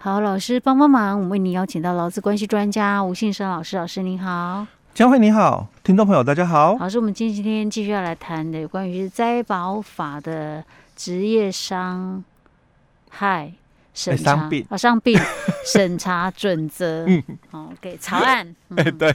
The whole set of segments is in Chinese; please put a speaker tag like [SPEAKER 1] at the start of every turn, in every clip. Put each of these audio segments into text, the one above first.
[SPEAKER 1] 好，老师帮帮忙，我们为您邀请到劳资关系专家吴信生老师，老师您好，
[SPEAKER 2] 江慧你好，听众朋友大家好。
[SPEAKER 1] 老师，我们今今天继续要来谈的有关于灾保法的职业伤害审查。
[SPEAKER 2] 伤病。
[SPEAKER 1] 啊，伤病。审查准则，嗯，好，给草案，
[SPEAKER 2] 哎、嗯，对。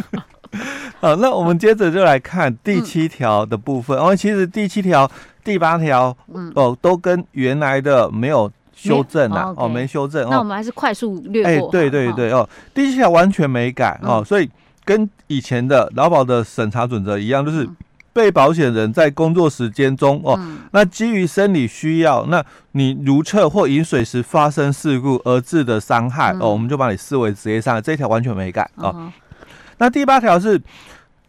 [SPEAKER 2] 好，那我们接着就来看第七条的部分。哦，其实第七条、第八条，嗯，哦，都跟原来的没有修正啊，哦，没修正。
[SPEAKER 1] 那我们还是快速略过。哎，
[SPEAKER 2] 对对对，哦，第七条完全没改哦，所以跟以前的劳保的审查准则一样，就是被保险人在工作时间中哦，那基于生理需要，那你如厕或饮水时发生事故而致的伤害哦，我们就把你视为职业伤害。这一条完全没改哦。那第八条是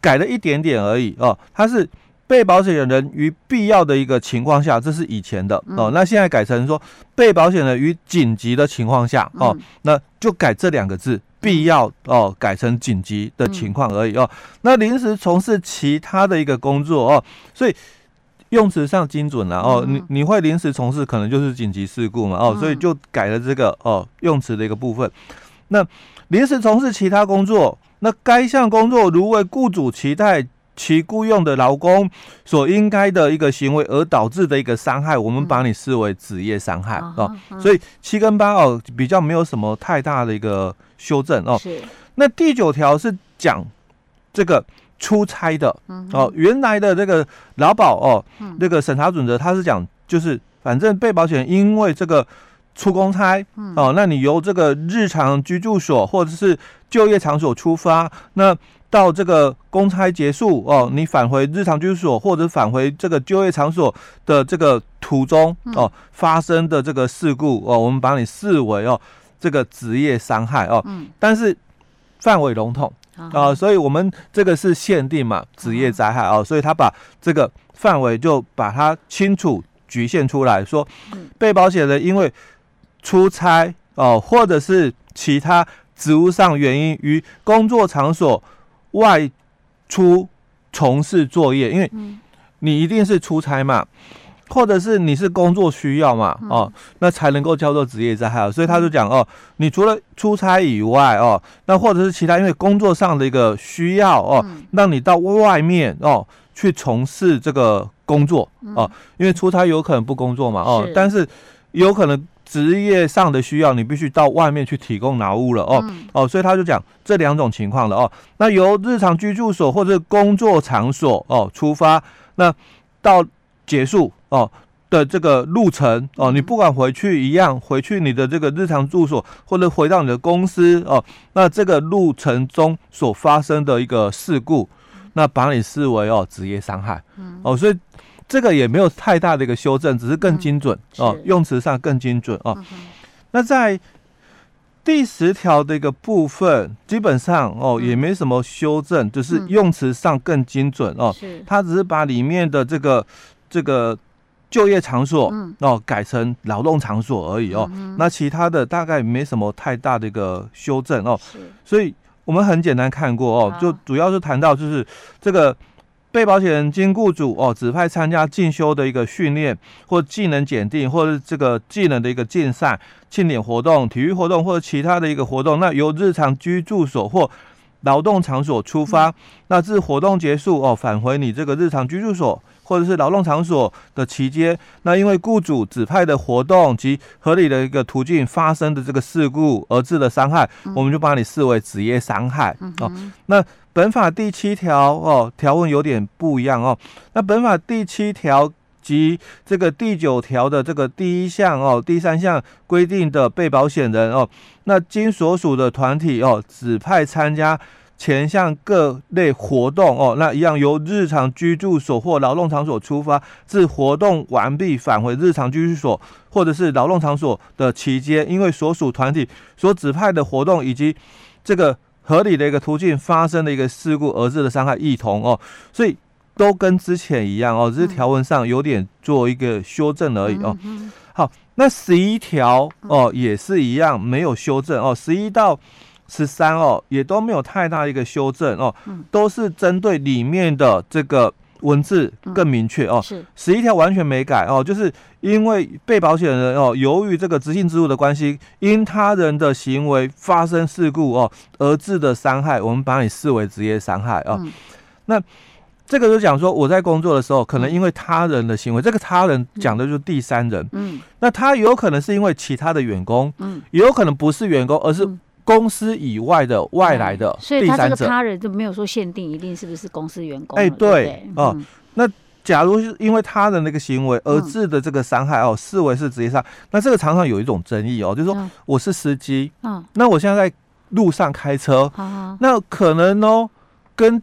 [SPEAKER 2] 改了一点点而已哦，它是被保险人于必要的一个情况下，这是以前的哦，那现在改成说被保险人于紧急的情况下哦，那就改这两个字，必要哦，改成紧急的情况而已哦。那临时从事其他的一个工作哦，所以用词上精准了哦，你你会临时从事可能就是紧急事故嘛哦，所以就改了这个哦用词的一个部分。那临时从事其他工作。那该项工作如为雇主期待其雇佣的劳工所应该的一个行为而导致的一个伤害，我们把你视为职业伤害哦。所以七跟八哦比较没有什么太大的一个修正哦。是。那第九条是讲这个出差的哦，原来的这个劳保哦，这个审查准则它是讲就是反正被保险人因为这个。出公差哦，那你由这个日常居住所或者是就业场所出发，那到这个公差结束哦，你返回日常居所或者返回这个就业场所的这个途中哦发生的这个事故哦，我们把你视为哦这个职业伤害哦，但是范围笼统啊，所以我们这个是限定嘛职业灾害哦，所以他把这个范围就把它清楚局限出来说，被保险人因为出差哦，或者是其他职务上原因，于工作场所外出从事作业，因为你一定是出差嘛，或者是你是工作需要嘛，哦，那才能够叫做职业灾害。所以他就讲哦，你除了出差以外哦，那或者是其他因为工作上的一个需要哦，让你到外面哦去从事这个工作哦，因为出差有可能不工作嘛，哦，但是有可能。职业上的需要，你必须到外面去提供劳务了哦、嗯、哦，所以他就讲这两种情况了哦。那由日常居住所或者工作场所哦出发，那到结束哦的这个路程哦，你不管回去一样，回去你的这个日常住所或者回到你的公司哦，那这个路程中所发生的一个事故，那把你视为哦职业伤害哦，所以。这个也没有太大的一个修正，只是更精准、嗯、哦，用词上更精准哦。嗯、那在第十条的一个部分，基本上哦也没什么修正，嗯、就是用词上更精准哦。是，它只是把里面的这个这个就业场所、嗯、哦改成劳动场所而已哦。嗯、那其他的大概没什么太大的一个修正哦。是，所以我们很简单看过哦，就主要是谈到就是这个。被保险人经雇主哦指派参加进修的一个训练或技能检定，或者这个技能的一个竞赛、庆典活动、体育活动或者其他的一个活动，那由日常居住所或劳动场所出发，那自活动结束哦返回你这个日常居住所或者是劳动场所的期间，那因为雇主指派的活动及合理的一个途径发生的这个事故而致的伤害，我们就把你视为职业伤害哦。那本法第七条哦，条文有点不一样哦。那本法第七条及这个第九条的这个第一项哦，第三项规定的被保险人哦，那经所属的团体哦指派参加前项各类活动哦，那一样由日常居住所或劳动场所出发，至活动完毕返回日常居住所或者是劳动场所的期间，因为所属团体所指派的活动以及这个。合理的一个途径发生的一个事故而致的伤害异同哦，所以都跟之前一样哦，只是条文上有点做一个修正而已哦。好，那十一条哦也是一样没有修正哦，十一到十三哦也都没有太大一个修正哦，都是针对里面的这个文字更明确哦，
[SPEAKER 1] 是。
[SPEAKER 2] 十一条完全没改哦，就是因为被保险人哦，由于这个执行职务的关系，因他人的行为发生事故哦而致的伤害，我们把你视为职业伤害哦。
[SPEAKER 1] 嗯、
[SPEAKER 2] 那这个就讲说，我在工作的时候，可能因为他人的行为，这个他人讲的就是第三人，
[SPEAKER 1] 嗯，
[SPEAKER 2] 那他有可能是因为其他的员工，
[SPEAKER 1] 嗯，
[SPEAKER 2] 也有可能不是员工，而是公司以外的外来的第三者。
[SPEAKER 1] 所以他这个他人就没有说限定一定是不是公司员工。
[SPEAKER 2] 哎，对，
[SPEAKER 1] 对？
[SPEAKER 2] 哦，那假如是因为他的那个行为而致的这个伤害哦，视为是职业伤，那这个常常有一种争议哦，就是说我是司机，嗯，那我现在在路上开车，那可能哦跟。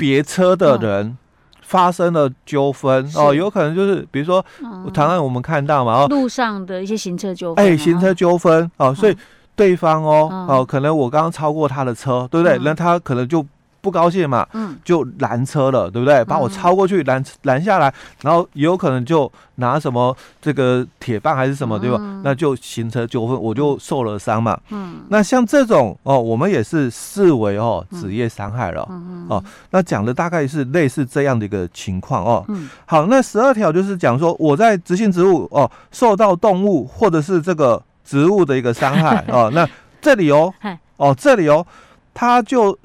[SPEAKER 2] 别车的人发生了纠纷哦，有可能就是比如说，常常我们看到嘛，哦，
[SPEAKER 1] 路上的一些行车纠纷，
[SPEAKER 2] 哎，行车纠纷哦，所以对方哦哦，可能我刚刚超过他的车，对不对？那他可能就。不高兴嘛，嗯，就拦车了，对不对？把我超过去拦拦下来，然后也有可能就拿什么这个铁棒还是什么，对吧？那就行车纠纷，我就受了伤嘛。嗯，那像这种哦，我们也是视为哦职业伤害了。嗯哦，那讲的大概是类似这样的一个情况哦。嗯，好，那十二条就是讲说我在执行职务哦，受到动物或者是这个植物的一个伤害哦，那这里哦，哦这里哦，他就。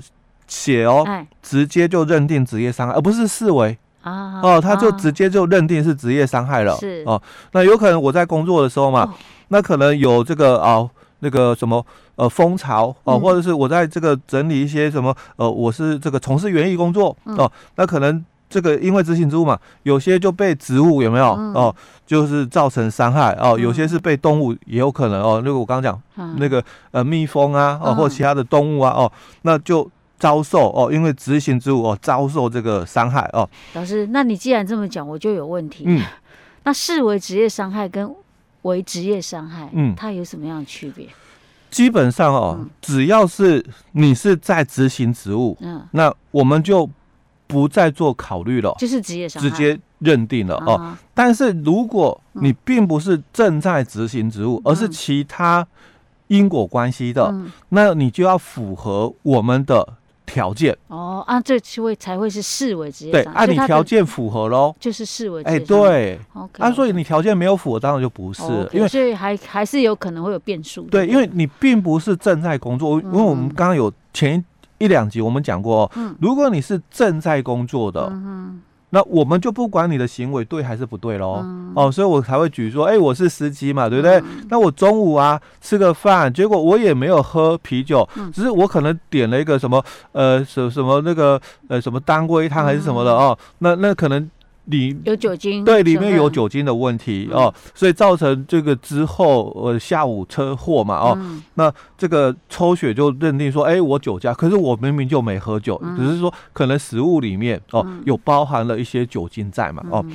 [SPEAKER 2] 写哦，直接就认定职业伤害，而不是视为啊哦，他就直接就认定是职业伤害了。是。哦，那有可能我在工作的时候嘛，那可能有这个哦，那个什么呃蜂巢哦，或者是我在这个整理一些什么呃，我是这个从事园艺工作哦，那可能这个因为执行职务嘛，有些就被植物有没有？哦，就是造成伤害哦，有些是被动物也有可能哦，那个我刚刚讲那个呃蜜蜂啊哦，或其他的动物啊哦，那就。遭受哦，因为执行职务哦，遭受这个伤害哦。
[SPEAKER 1] 老师，那你既然这么讲，我就有问题。嗯，那视为职业伤害跟为职业伤害，嗯，它有什么样的区别？
[SPEAKER 2] 基本上哦，嗯、只要是你是在执行职务，嗯，那我们就不再做考虑了，
[SPEAKER 1] 就是职业伤害，
[SPEAKER 2] 直接认定了哦。啊、但是如果你并不是正在执行职务，嗯、而是其他因果关系的，嗯、那你就要符合我们的。条件。
[SPEAKER 1] 哦，啊，这就会才会是视为职业。
[SPEAKER 2] 对，按你条件符合喽，
[SPEAKER 1] 就是视为
[SPEAKER 2] 哎，对，OK，啊，所以你条件没有符合，当然就不是，因为
[SPEAKER 1] 所以还还是有可能会有变数。
[SPEAKER 2] 对，因为你并不是正在工作，因为我们刚刚有前一两集我们讲过，嗯，如果你是正在工作的，嗯。那我们就不管你的行为对还是不对喽，嗯、哦，所以我才会举说，哎、欸，我是司机嘛，对不对？嗯、那我中午啊吃个饭，结果我也没有喝啤酒，嗯、只是我可能点了一个什么，呃，什什么那个，呃，什么当归汤还是什么的哦，那那可能。里
[SPEAKER 1] 有酒精，
[SPEAKER 2] 对，里面有酒精的问题哦，所以造成这个之后呃下午车祸嘛哦，那这个抽血就认定说，哎，我酒驾，可是我明明就没喝酒，只是说可能食物里面哦有包含了一些酒精在嘛哦。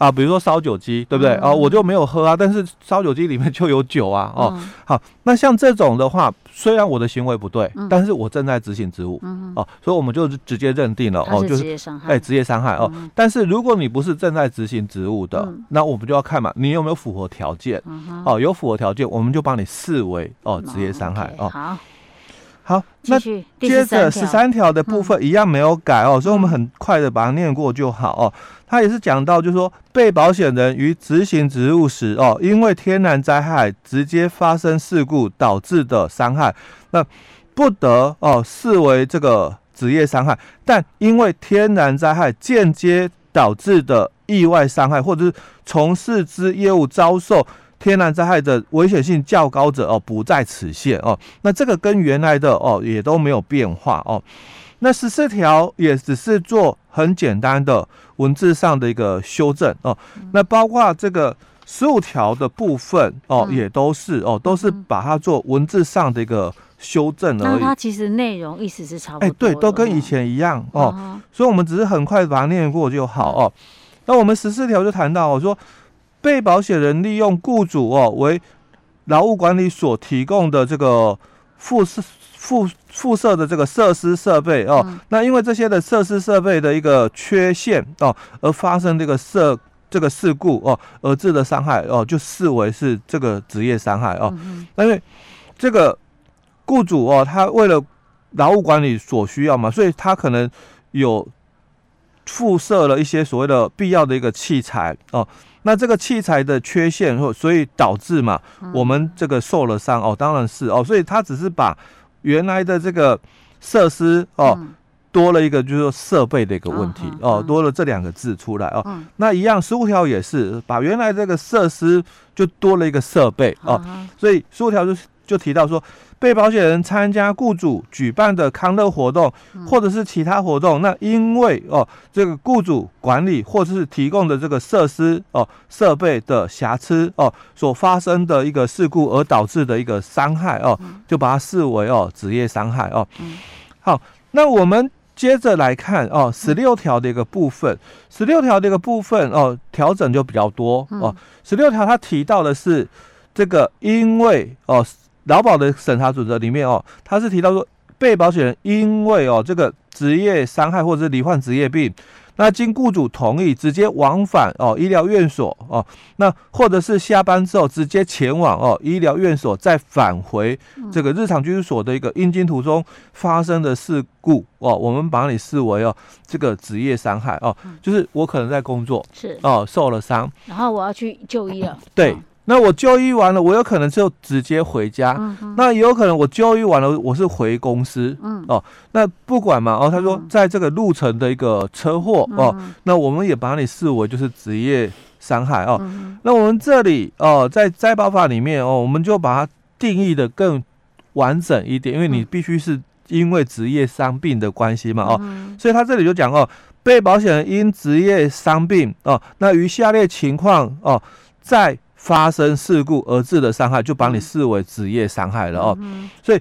[SPEAKER 2] 啊，比如说烧酒鸡，对不对？啊，我就没有喝啊，但是烧酒鸡里面就有酒啊，哦，好，那像这种的话，虽然我的行为不对，但是我正在执行职务，哦，所以我们就直接认定了，哦，就是哎，职业伤害哦。但是如果你不是正在执行职务的，那我们就要看嘛，你有没有符合条件？哦，有符合条件，我们就帮你视为哦职业伤害哦。好，好，那接着十三条的部分一样没有改哦，所以我们很快的把它念过就好哦。他也是讲到，就是说，被保险人于执行职务时，哦，因为天然灾害直接发生事故导致的伤害，那不得哦视为这个职业伤害。但因为天然灾害间接导致的意外伤害，或者是从事之业务遭受天然灾害的危险性较高者，哦，不在此限哦。那这个跟原来的哦也都没有变化哦。那十四条也只是做很简单的文字上的一个修正哦，那包括这个十五条的部分哦，也都是哦，都是把它做文字上的一个修正而已。那
[SPEAKER 1] 它其实内容意思是差不多，
[SPEAKER 2] 哎，对，都跟以前一样哦，所以我们只是很快把它念过就好哦。那我们十四条就谈到我，说被保险人利用雇主哦为劳务管理所提供的这个附设附附设的这个设施设备哦，嗯、那因为这些的设施设备的一个缺陷哦，而发生这个设这个事故哦，而致的伤害哦，就视为是这个职业伤害哦。因为这个雇主哦，他为了劳务管理所需要嘛，所以他可能有附设了一些所谓的必要的一个器材哦。那这个器材的缺陷，或所以导致嘛，我们这个受了伤哦，当然是哦，所以他只是把原来的这个设施哦，多了一个就是说设备的一个问题哦，多了这两个字出来哦。那一样十五条也是把原来这个设施就多了一个设备哦，所以十五条就就提到说。被保险人参加雇主举办的康乐活动，或者是其他活动，那因为哦这个雇主管理或者是提供的这个设施哦设备的瑕疵哦所发生的一个事故而导致的一个伤害哦，就把它视为哦职业伤害哦。好，那我们接着来看哦十六条的一个部分，十六条的一个部分哦调整就比较多哦。十六条它提到的是这个因为哦。劳保的审查准则里面哦，他是提到说，被保险人因为哦这个职业伤害或者是罹患职业病，那经雇主同意直接往返哦医疗院所哦，那或者是下班之后直接前往哦医疗院所，再返回这个日常居住所的一个应经途中发生的事故哦，我们把你视为哦这个职业伤害哦，就是我可能在工作是。哦受了伤，
[SPEAKER 1] 然后我要去就医了，
[SPEAKER 2] 对。那我就医完了，我有可能就直接回家。嗯、那也有可能我就医完了，我是回公司。嗯。哦，那不管嘛哦，他说在这个路程的一个车祸哦，那我们也把你视为就是职业伤害哦。嗯、那我们这里哦，在灾保法里面哦，我们就把它定义的更完整一点，因为你必须是因为职业伤病的关系嘛哦，嗯、所以他这里就讲哦，被保险人因职业伤病哦，那于下列情况哦，在发生事故而致的伤害，就把你视为职业伤害了哦。嗯、所以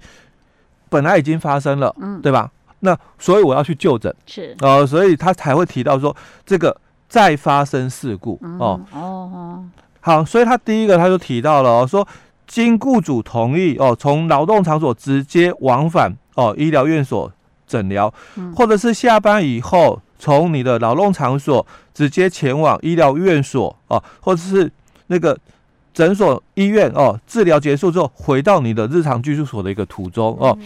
[SPEAKER 2] 本来已经发生了，嗯，对吧？那所以我要去就诊，是哦，所以他才会提到说这个再发生事故、嗯、哦。哦，好，所以他第一个他就提到了哦，说经雇主同意哦，从劳动场所直接往返哦医疗院所诊疗，嗯、或者是下班以后从你的劳动场所直接前往医疗院所哦，或者是。那个诊所、医院哦，治疗结束之后，回到你的日常居住所的一个途中哦。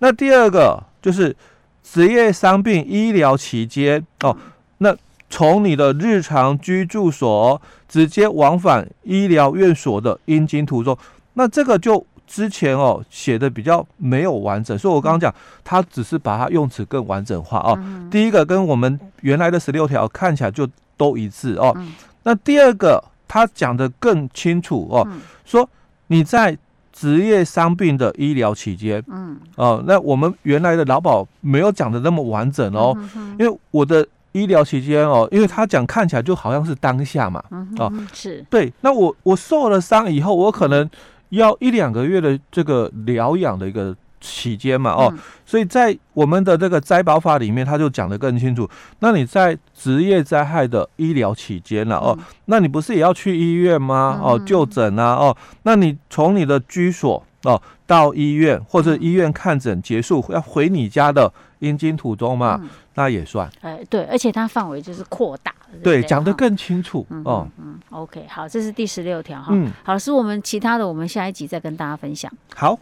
[SPEAKER 2] 那第二个就是职业伤病医疗期间哦，那从你的日常居住所直接往返医疗院所的阴经途中，那这个就之前哦写的比较没有完整，所以我刚刚讲，它只是把它用词更完整化哦。第一个跟我们原来的十六条看起来就都一致哦。那第二个。他讲的更清楚哦，嗯、说你在职业伤病的医疗期间，嗯，哦，那我们原来的劳保没有讲的那么完整哦，嗯、哼哼。因为我的医疗期间哦，因为他讲看起来就好像是当下嘛，嗯、是。对，那我我受了伤以后，我可能要一两个月的这个疗养的一个。期间嘛，哦，所以在我们的这个灾保法里面，他就讲得更清楚。那你在职业灾害的医疗期间了，哦，那你不是也要去医院吗？哦，就诊啊，哦，那你从你的居所哦到医院或者医院看诊结束要回你家的阴经途中嘛，那也算。
[SPEAKER 1] 哎，对，而且它范围就是扩大。
[SPEAKER 2] 对，讲得更清楚哦。
[SPEAKER 1] ，OK，好，这是第十六条哈。嗯，好，是我们其他的，我们下一集再跟大家分享。
[SPEAKER 2] 好。